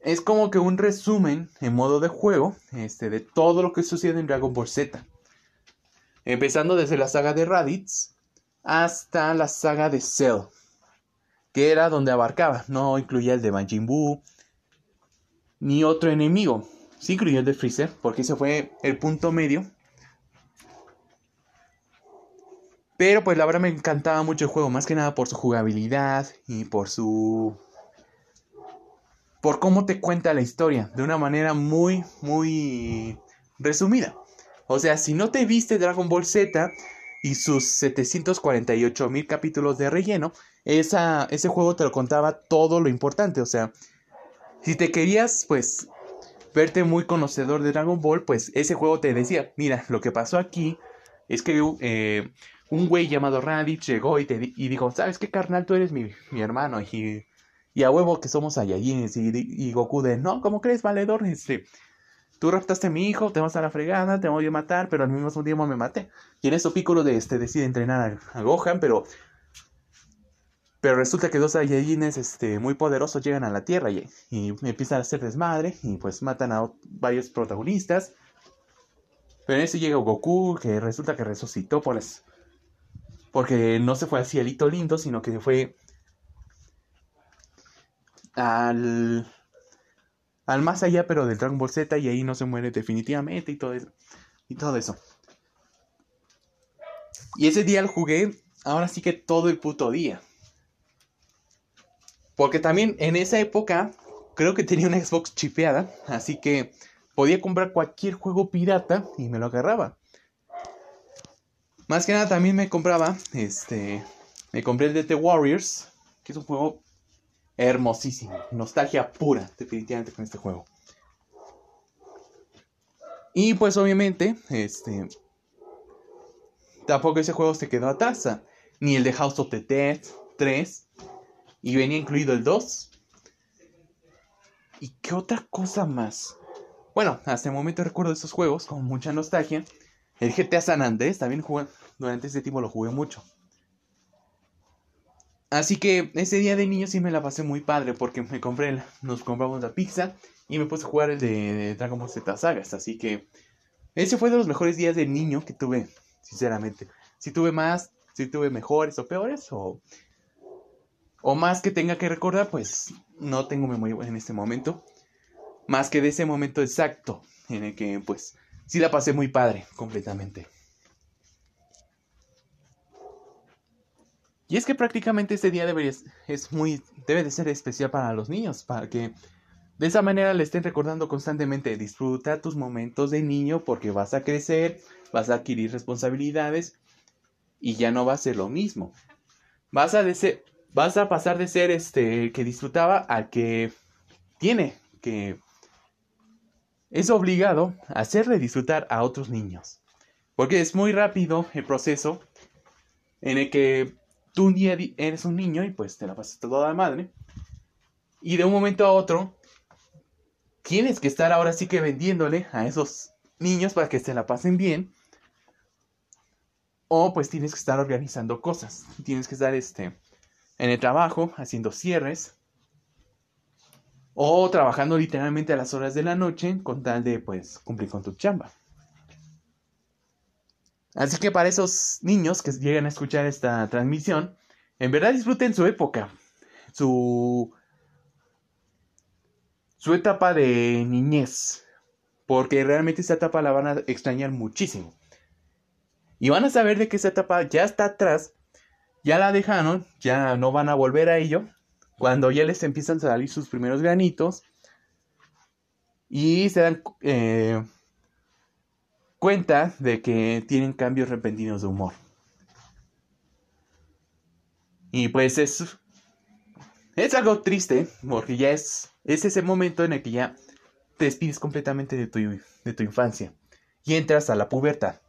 Speaker 1: es como que un resumen en modo de juego este, de todo lo que sucede en Dragon Ball Z. Empezando desde la saga de Raditz hasta la saga de Cell, que era donde abarcaba, no incluía el de Majin Buu ni otro enemigo. Sí incluyó el de Freezer, porque ese fue el punto medio. Pero pues la verdad me encantaba mucho el juego, más que nada por su jugabilidad y por su... por cómo te cuenta la historia, de una manera muy, muy resumida. O sea, si no te viste Dragon Ball Z y sus 748 mil capítulos de relleno, esa, ese juego te lo contaba todo lo importante. O sea, si te querías, pues, verte muy conocedor de Dragon Ball, pues ese juego te decía, mira, lo que pasó aquí es que eh, un güey llamado Raditz llegó y, te, y dijo, ¿sabes qué, carnal? Tú eres mi, mi hermano y, y a huevo que somos Saiyajines y, y Goku de, no, ¿cómo crees, valedor? Este, tú raptaste a mi hijo, te vas a la fregada, te voy a matar, pero al mismo tiempo me maté. Y en eso Piccolo de, este, decide entrenar a, a Gohan, pero pero resulta que dos Saiyajines este, muy poderosos llegan a la Tierra y, y, empiezan a hacer desmadre y pues matan a varios protagonistas. Pero en ese llega Goku que resulta que resucitó por eso. porque no se fue al cielito lindo, sino que fue al, al más allá, pero del Dragon Ball Z y ahí no se muere definitivamente y todo eso. Y todo eso. Y ese día lo jugué, ahora sí que todo el puto día. Porque también en esa época creo que tenía una Xbox chipeada, así que podía comprar cualquier juego pirata y me lo agarraba. Más que nada también me compraba, este, me compré el The Warriors, que es un juego hermosísimo, nostalgia pura, definitivamente con este juego. Y pues obviamente, este, tampoco ese juego se quedó atrás, ni el de House of the Dead 3, y venía incluido el 2. ¿Y qué otra cosa más? Bueno, hasta el momento recuerdo esos juegos con mucha nostalgia. El GTA San Andrés también jugué, durante ese tiempo lo jugué mucho. Así que ese día de niño sí me la pasé muy padre porque me compré, nos compramos la pizza y me puse a jugar el de, Dragon Ball Z. Así que ese fue de los mejores días de niño que tuve, sinceramente. Si tuve más, si tuve mejores o peores, o o más que tenga que recordar, pues no tengo memoria en este momento. Más que de ese momento exacto en el que pues sí la pasé muy padre completamente. Y es que prácticamente este día debería, es muy, debe de ser especial para los niños, para que de esa manera le estén recordando constantemente, disfruta tus momentos de niño porque vas a crecer, vas a adquirir responsabilidades y ya no va a ser lo mismo. Vas a, ser vas a pasar de ser este que disfrutaba al que tiene que es obligado a hacerle disfrutar a otros niños. Porque es muy rápido el proceso en el que tú un día eres un niño y pues te la pasas toda la madre. Y de un momento a otro tienes que estar ahora sí que vendiéndole a esos niños para que se la pasen bien. O pues tienes que estar organizando cosas. Tienes que estar este en el trabajo, haciendo cierres, o trabajando literalmente a las horas de la noche con tal de pues cumplir con tu chamba. Así que para esos niños que llegan a escuchar esta transmisión, en verdad disfruten su época, su, su etapa de niñez, porque realmente esa etapa la van a extrañar muchísimo. Y van a saber de que esa etapa ya está atrás, ya la dejaron, ya no van a volver a ello, cuando ya les empiezan a salir sus primeros granitos y se dan eh, cuenta de que tienen cambios repentinos de humor. Y pues es, es algo triste, porque ya es, es ese momento en el que ya te despides completamente de tu, de tu infancia y entras a la pubertad.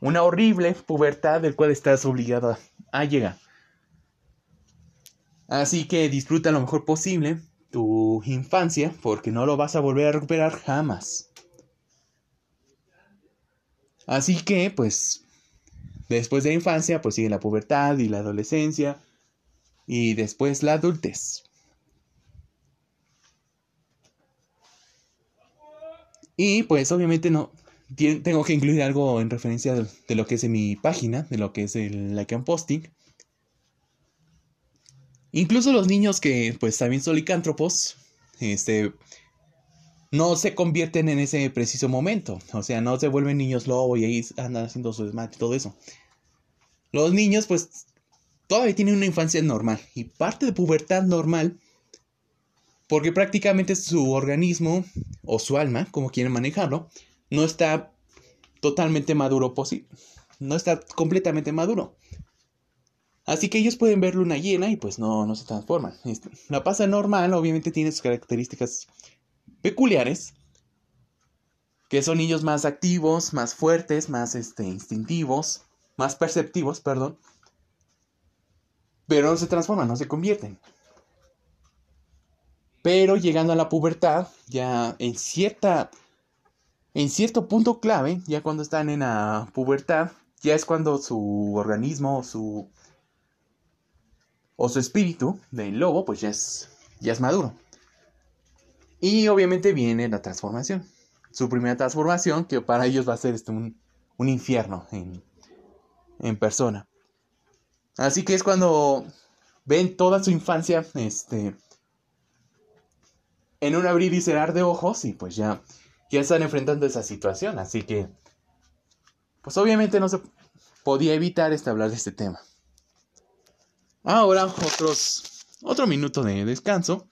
Speaker 1: Una horrible pubertad del cual estás obligado a llegar. Así que disfruta lo mejor posible tu infancia porque no lo vas a volver a recuperar jamás. Así que, pues, después de la infancia, pues sigue la pubertad y la adolescencia y después la adultez. Y pues obviamente no tengo que incluir algo en referencia de, lo que es en mi página, de lo que es el like and posting. Incluso los niños que pues también son licántropos, este, no se convierten en ese preciso momento. O sea, no se vuelven niños lobo y ahí andan haciendo su desmate y todo eso. Los niños pues todavía tienen una infancia normal y parte de pubertad normal porque prácticamente su organismo o su alma, como quieren manejarlo, no está totalmente maduro, no está completamente maduro. Así que ellos pueden ver luna llena y pues no, no se transforman. Este, la pasa normal obviamente tiene sus características peculiares, que son niños más activos, más fuertes, más este, instintivos, más perceptivos, perdón. Pero no se transforman, no se convierten. Pero llegando a la pubertad, ya en cierta en cierto punto clave, ya cuando están en la pubertad, ya es cuando su organismo, su o su espíritu del lobo, pues ya es, ya es maduro. Y obviamente viene la transformación. Su primera transformación, que para ellos va a ser este, un, un infierno en, en persona. Así que es cuando ven toda su infancia este, en un abrir y cerrar de ojos y pues ya, ya están enfrentando esa situación. Así que, pues obviamente no se podía evitar este, hablar de este tema. Ahora otros, otro minuto de descanso.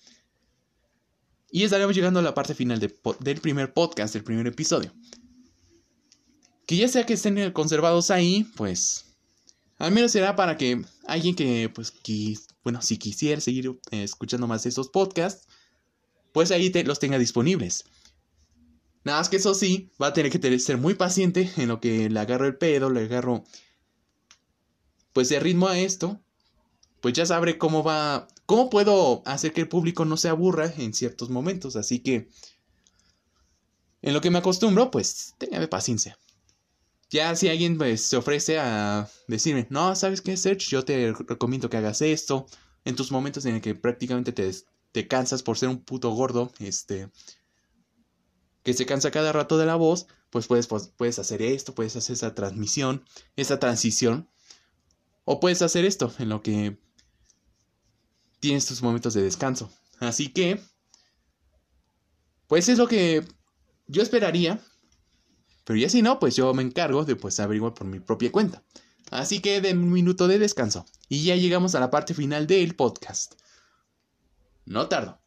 Speaker 1: Y estaremos llegando a la parte final del primer podcast, del primer episodio. Que ya sea que estén conservados ahí, pues al menos será para que alguien que, pues, bueno, si quisiera seguir eh, escuchando más de estos podcasts, pues ahí te, los tenga disponibles. Nada más que eso sí, va a tener que ser muy paciente en lo que le agarro el pedo, le agarro, pues, de ritmo a esto pues ya sabré cómo va, cómo puedo hacer que el público no se aburra en ciertos momentos. Así que, en lo que me acostumbro, pues téngame paciencia. Ya si alguien pues, se ofrece a decirme, no, ¿sabes qué, Serge? Yo te recomiendo que hagas esto. En tus momentos en el que prácticamente te, te cansas por ser un puto gordo, este, que se cansa cada rato de la voz, pues puedes, pues, puedes hacer esto, puedes hacer esa transmisión, esa transición. O puedes hacer esto, en lo que tienes tus momentos de descanso. Así que, pues es lo que yo esperaría. Pero ya si no, pues yo me encargo de pues averiguar por mi propia cuenta. Así que den un minuto de descanso. Y ya llegamos a la parte final del podcast. No tardo.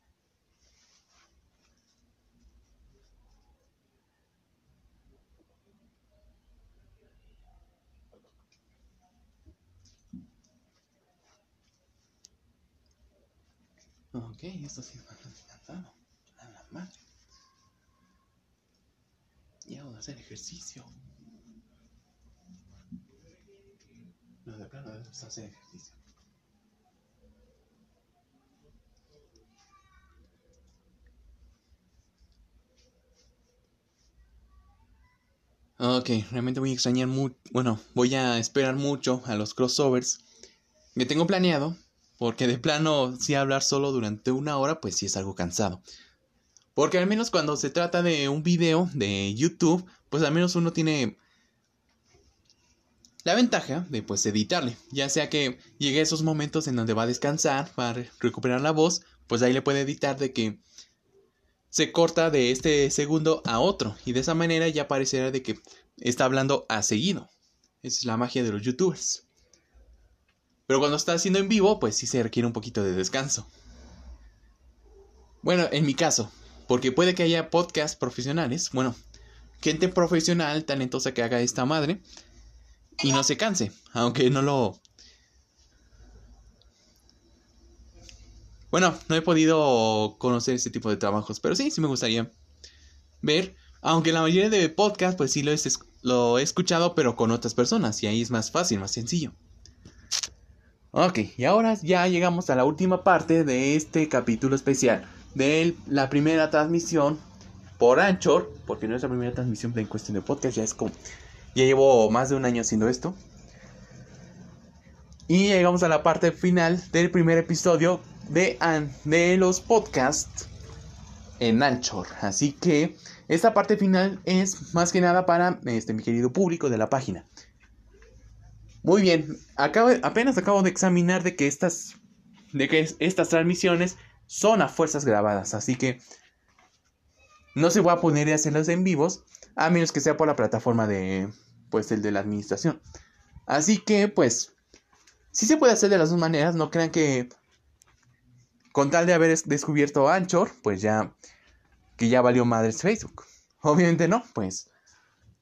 Speaker 1: Ok, esto sí va adelantado. A la madre. Y vamos a hacer ejercicio. No, de plano debemos hacer ejercicio. Ok, realmente voy a extrañar mucho. Bueno, voy a esperar mucho a los crossovers que tengo planeado porque de plano, si hablar solo durante una hora, pues sí es algo cansado. Porque al menos cuando se trata de un video de YouTube, pues al menos uno tiene la ventaja de pues editarle, ya sea que llegue a esos momentos en donde va a descansar para recuperar la voz, pues ahí le puede editar de que se corta de este segundo a otro y de esa manera ya parecerá de que está hablando a seguido. Esa es la magia de los youtubers. Pero cuando está haciendo en vivo, pues sí se requiere un poquito de descanso. Bueno, en mi caso, porque puede que haya podcasts profesionales, bueno, gente profesional, talentosa que haga esta madre y no se canse, aunque no lo... Bueno, no he podido conocer ese tipo de trabajos, pero sí, sí me gustaría ver, aunque la mayoría de podcasts, pues sí lo he, lo he escuchado, pero con otras personas, y ahí es más fácil, más sencillo. Ok, y ahora ya llegamos a la última parte de este capítulo especial de la primera transmisión por Anchor, porque no es la primera transmisión en cuestión de podcast, ya es como, ya llevo más de un año haciendo esto. Y llegamos a la parte final del primer episodio de, de los podcasts en Anchor. Así que esta parte final es más que nada para este, mi querido público de la página. Muy bien, acabo, apenas acabo de examinar de que estas, de que estas transmisiones son a fuerzas grabadas, así que no se va a poner a hacerlos en vivos, a menos que sea por la plataforma de, pues, el de la administración. Así que, pues, si se puede hacer de las dos maneras, no crean que con tal de haber descubierto Anchor, pues ya, que ya valió madres Facebook. Obviamente no, pues,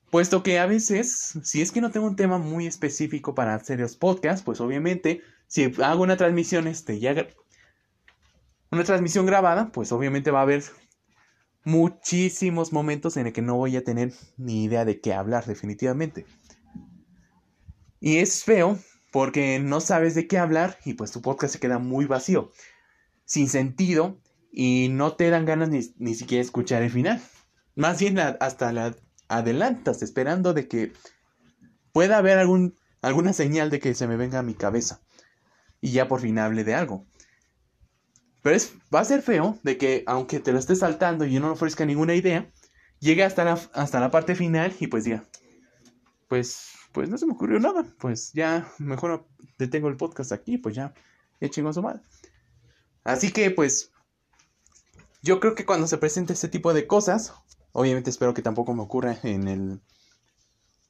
Speaker 1: puesto que a veces, si es que no tengo un tema muy específico para hacer los podcasts, pues obviamente, si hago una transmisión, este, ya una transmisión grabada, pues obviamente va a haber muchísimos momentos en el que no voy a tener ni idea de qué hablar definitivamente. Y es feo porque no sabes de qué hablar y pues tu podcast se queda muy vacío, sin sentido y no te dan ganas ni, siquiera escuchar el final. Más bien hasta la adelantas esperando de que pueda haber algún, alguna señal de que se me venga a mi cabeza y ya por fin hable de algo. Pero es, va a ser feo de que, aunque te lo estés saltando y yo no ofrezca ninguna idea, llegue hasta la, hasta la parte final y pues diga, pues, pues no se me ocurrió nada. Pues ya, mejor detengo el podcast aquí, pues ya, ya chingó su. Así que, pues, yo creo que cuando se presente este tipo de cosas, obviamente espero que tampoco me ocurra en el...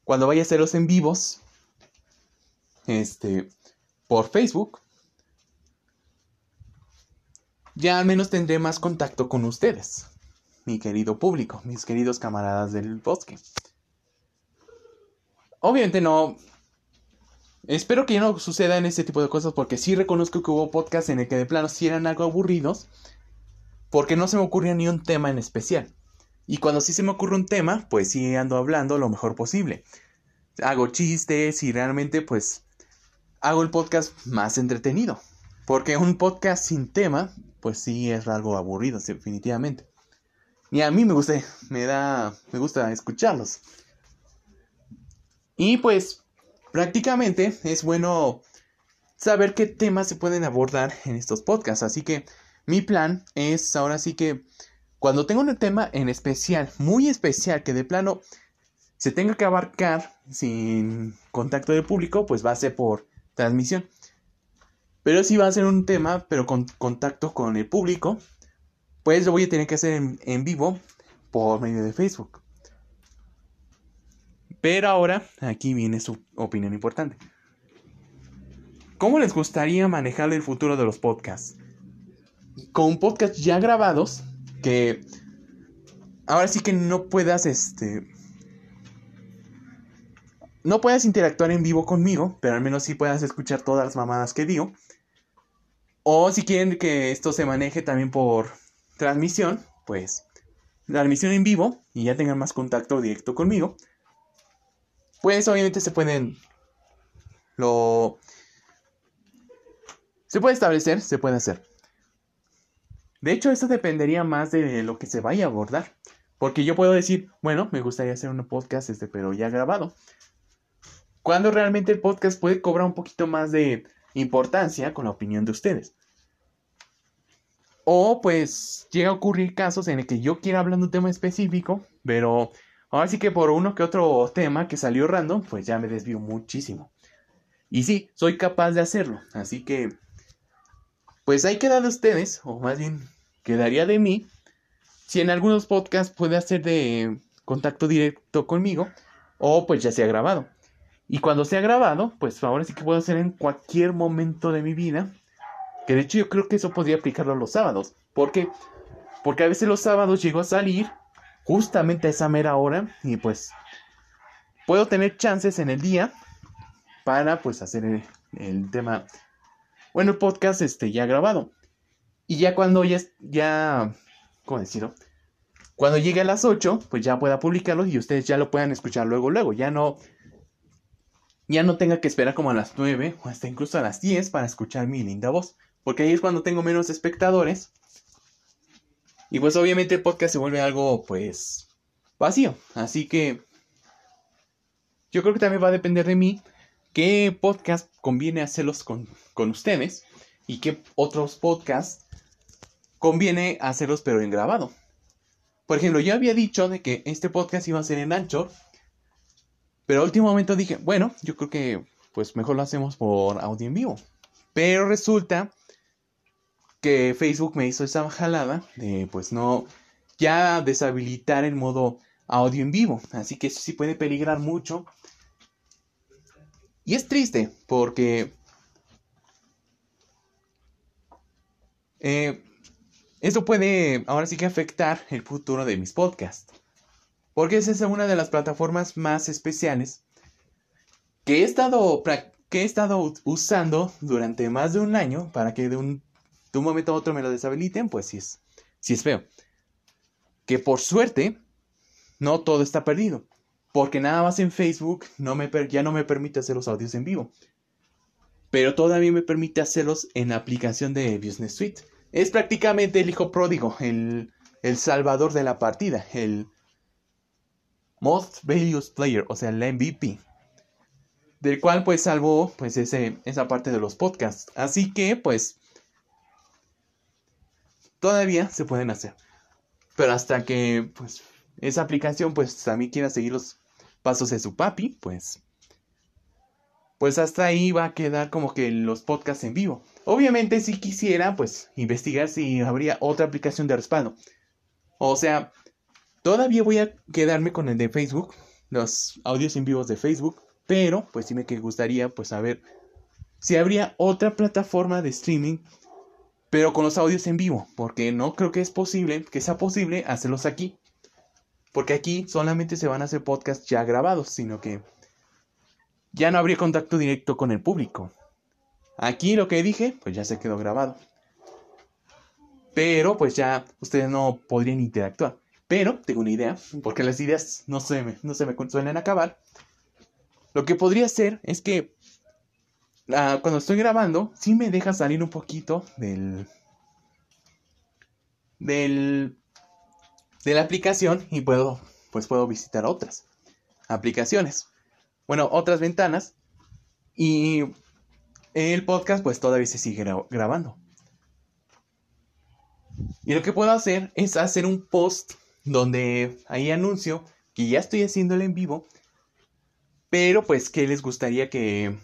Speaker 1: Cuando vaya a hacerlos en vivos, este, por Facebook, ya al menos tendré más contacto con ustedes, mi querido público, mis queridos camaradas del bosque. Obviamente no... Espero que ya no suceda en este tipo de cosas porque sí reconozco que hubo podcasts en el que de plano sí eran algo aburridos porque no se me ocurría ni un tema en especial. Y cuando sí se me ocurre un tema, pues sí ando hablando lo mejor posible. Hago chistes y realmente pues hago el podcast más entretenido. Porque un podcast sin tema, pues sí es algo aburrido, definitivamente. Y a mí me gusta, me da, me gusta escucharlos. Y pues prácticamente es bueno saber qué temas se pueden abordar en estos podcasts. Así que mi plan es ahora sí que cuando tengo un tema en especial, muy especial, que de plano se tenga que abarcar sin contacto de público, pues va a ser por transmisión. Pero si va a ser un tema, pero con contacto con el público, pues lo voy a tener que hacer en, vivo por medio de Facebook. Pero ahora, aquí viene su opinión importante. ¿Cómo les gustaría manejar el futuro de los podcasts? Con podcasts ya grabados, que ahora sí que no puedas, este, no puedas interactuar en vivo conmigo, pero al menos sí puedas escuchar todas las mamadas que digo. O si quieren que esto se maneje también por transmisión, pues transmisión en vivo y ya tengan más contacto directo conmigo, pues obviamente se pueden lo se puede establecer, se puede hacer. De hecho, esto dependería más de lo que se vaya a abordar, porque yo puedo decir, bueno, me gustaría hacer un podcast este, pero ya grabado. Cuando realmente el podcast puede cobrar un poquito más de importancia con la opinión de ustedes. O pues llega a ocurrir casos en el que yo quiera hablar de un tema específico, pero Ahora sí que por uno que otro tema que salió random, pues ya me desvío muchísimo. Y sí, soy capaz de hacerlo. Así que, pues ahí queda de ustedes, o más bien quedaría de mí, si en algunos podcasts puede hacer de contacto directo conmigo, o pues ya sea grabado. Y cuando sea grabado, pues ahora sí que puedo hacer en cualquier momento de mi vida. Que de hecho yo creo que eso podría aplicarlo los sábados. ¿Por qué? Porque a veces los sábados llego a salir justamente a esa mera hora y pues puedo tener chances en el día para pues hacer el, tema, bueno, el podcast este ya grabado. Y ya cuando ya, ya, ¿cómo decirlo? Cuando llegue a las 8, pues ya pueda publicarlo y ustedes ya lo puedan escuchar luego, luego. Ya no, ya no tenga que esperar como a las 9 o hasta incluso a las 10 para escuchar mi linda voz. Porque ahí es cuando tengo menos espectadores y pues obviamente el podcast se vuelve algo pues vacío. Así que yo creo que también va a depender de mí qué podcast conviene hacerlos con, con ustedes y qué otros podcasts conviene hacerlos pero en grabado. Por ejemplo, yo había dicho de que este podcast iba a ser en Anchor, pero al último momento dije, bueno, yo creo que pues mejor lo hacemos por audio en vivo. Pero resulta que Facebook me hizo esa jalada de pues no ya deshabilitar el modo audio en vivo. Así que eso sí puede peligrar mucho. Y es triste porque eh, esto puede ahora sí que afectar el futuro de mis podcasts. Porque esa es una de las plataformas más especiales que he estado, que he estado usando durante más de un año para que de un de un momento a otro me lo deshabiliten, pues sí es, sí es feo. Que por suerte, no todo está perdido. Porque nada más en Facebook no me ya no me permite hacer los audios en vivo. Pero todavía me permite hacerlos en la aplicación de Business Suite. Es prácticamente el hijo pródigo, el, el salvador de la partida, el Most Values Player, o sea, el MVP. Del cual pues salvó pues ese, esa parte de los podcasts. Así que pues todavía se pueden hacer. Pero hasta que pues esa aplicación pues también quiera seguir los pasos de su papi, pues pues hasta ahí va a quedar como que los podcasts en vivo. Obviamente si quisiera pues investigar si habría otra aplicación de respaldo. O sea, todavía voy a quedarme con el de Facebook, los audios en vivos de Facebook, pero pues sí me gustaría pues saber si habría otra plataforma de streaming pero con los audios en vivo, porque no creo que es posible, que sea posible hacerlos aquí. Porque aquí solamente se van a hacer podcasts ya grabados, sino que ya no habría contacto directo con el público. Aquí lo que dije, pues ya se quedó grabado. Pero pues ya ustedes no podrían interactuar. Pero tengo una idea, porque las ideas no se me, no se me suelen acabar. Lo que podría hacer es que cuando estoy grabando, sí me deja salir un poquito del, del, de la aplicación y puedo, pues puedo visitar otras aplicaciones. Bueno, otras ventanas. Y el podcast pues todavía se sigue grabando. Y lo que puedo hacer es hacer un post donde ahí anuncio que ya estoy haciéndolo en vivo. Pero pues que les gustaría que,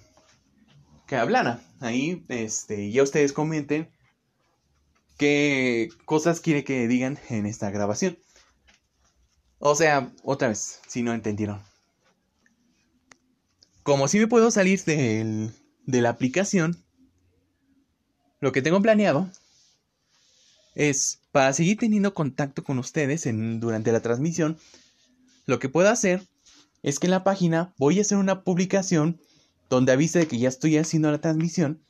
Speaker 1: que hablara. Ahí, este, ya ustedes comenten qué cosas quiere que digan en esta grabación. O sea, otra vez, si no entendieron. Como si me puedo salir de la aplicación, lo que tengo planeado es para seguir teniendo contacto con ustedes en, durante la transmisión. Lo que puedo hacer es que en la página voy a hacer una publicación donde avise de que ya estoy haciendo la transmisión.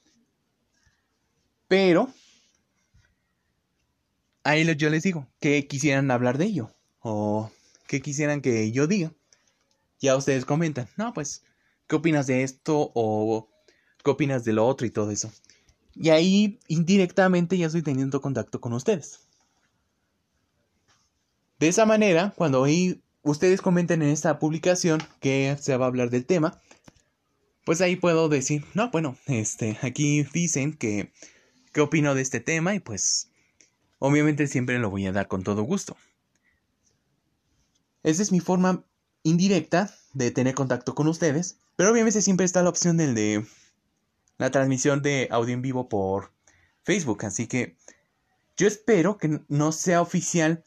Speaker 1: Pero ahí yo les digo que quisieran hablar de ello o que quisieran que yo diga. Ya ustedes comentan, no, pues, ¿qué opinas de esto o qué opinas de lo otro y todo eso? Y ahí indirectamente ya estoy teniendo contacto con ustedes. De esa manera, cuando ustedes comenten en esta publicación que se va a hablar del tema, pues ahí puedo decir, no, bueno, este, aquí dicen que, qué opino de este tema y pues obviamente siempre lo voy a dar con todo gusto. Esa es mi forma indirecta de tener contacto con ustedes. Pero obviamente siempre está la opción del de la transmisión de audio en vivo por Facebook. Así que yo espero que no sea oficial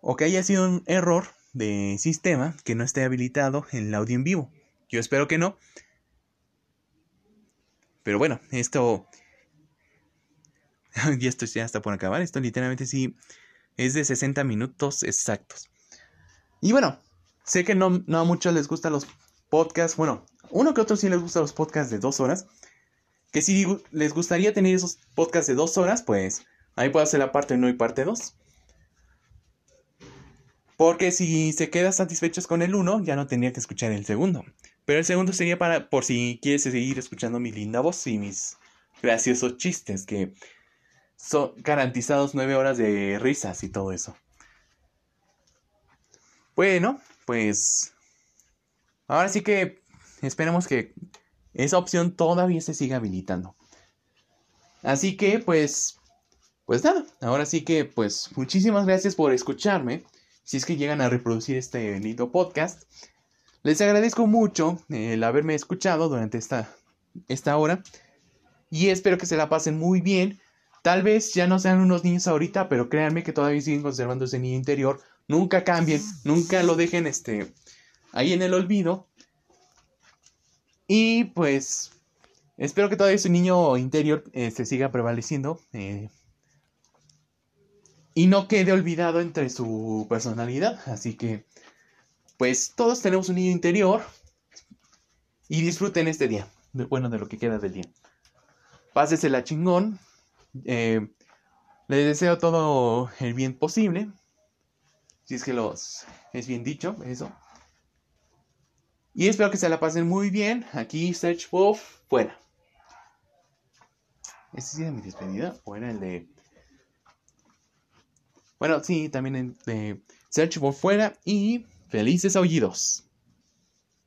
Speaker 1: o que haya sido un error de sistema que no esté habilitado el audio en vivo. Yo espero que no. Pero bueno, esto... y esto ya está por acabar. Esto literalmente sí es de 60 minutos exactos. Y bueno, sé que no, no a muchos les gustan los podcasts. Bueno, uno que otro sí les gustan los podcasts de dos horas. Que si les gustaría tener esos podcasts de dos horas, pues ahí puedo hacer la parte 1 y parte 2. Porque si se quedan satisfechos con el uno, ya no tendría que escuchar el segundo. Pero el segundo sería para, por si quieres seguir escuchando mi linda voz y mis graciosos chistes, que son garantizados nueve horas de risas y todo eso. Bueno, pues ahora sí que esperemos que esa opción todavía se siga habilitando. Así que pues, pues nada, ahora sí que pues muchísimas gracias por escucharme. Si es que llegan a reproducir este lindo podcast. Les agradezco mucho el haberme escuchado durante esta, esta hora. Y espero que se la pasen muy bien. Tal vez ya no sean unos niños ahorita, pero créanme que todavía siguen conservando ese niño interior. Nunca cambien, nunca lo dejen este, ahí en el olvido. Y pues espero que todavía ese niño interior se este, siga prevaleciendo. Eh, y no quede olvidado entre su personalidad. Así que pues todos tenemos un niño interior y disfruten este día, bueno, de lo que queda del día. Pásesela chingón. Eh, les deseo todo el bien posible. Si es que los es bien dicho, eso. Y espero que se la pasen muy bien. Aquí Search Wolf fuera. ¿Este sí era mi despedida? ¿O era el de.? Bueno, sí, también de Search Wolf fuera. Y Felices aullidos.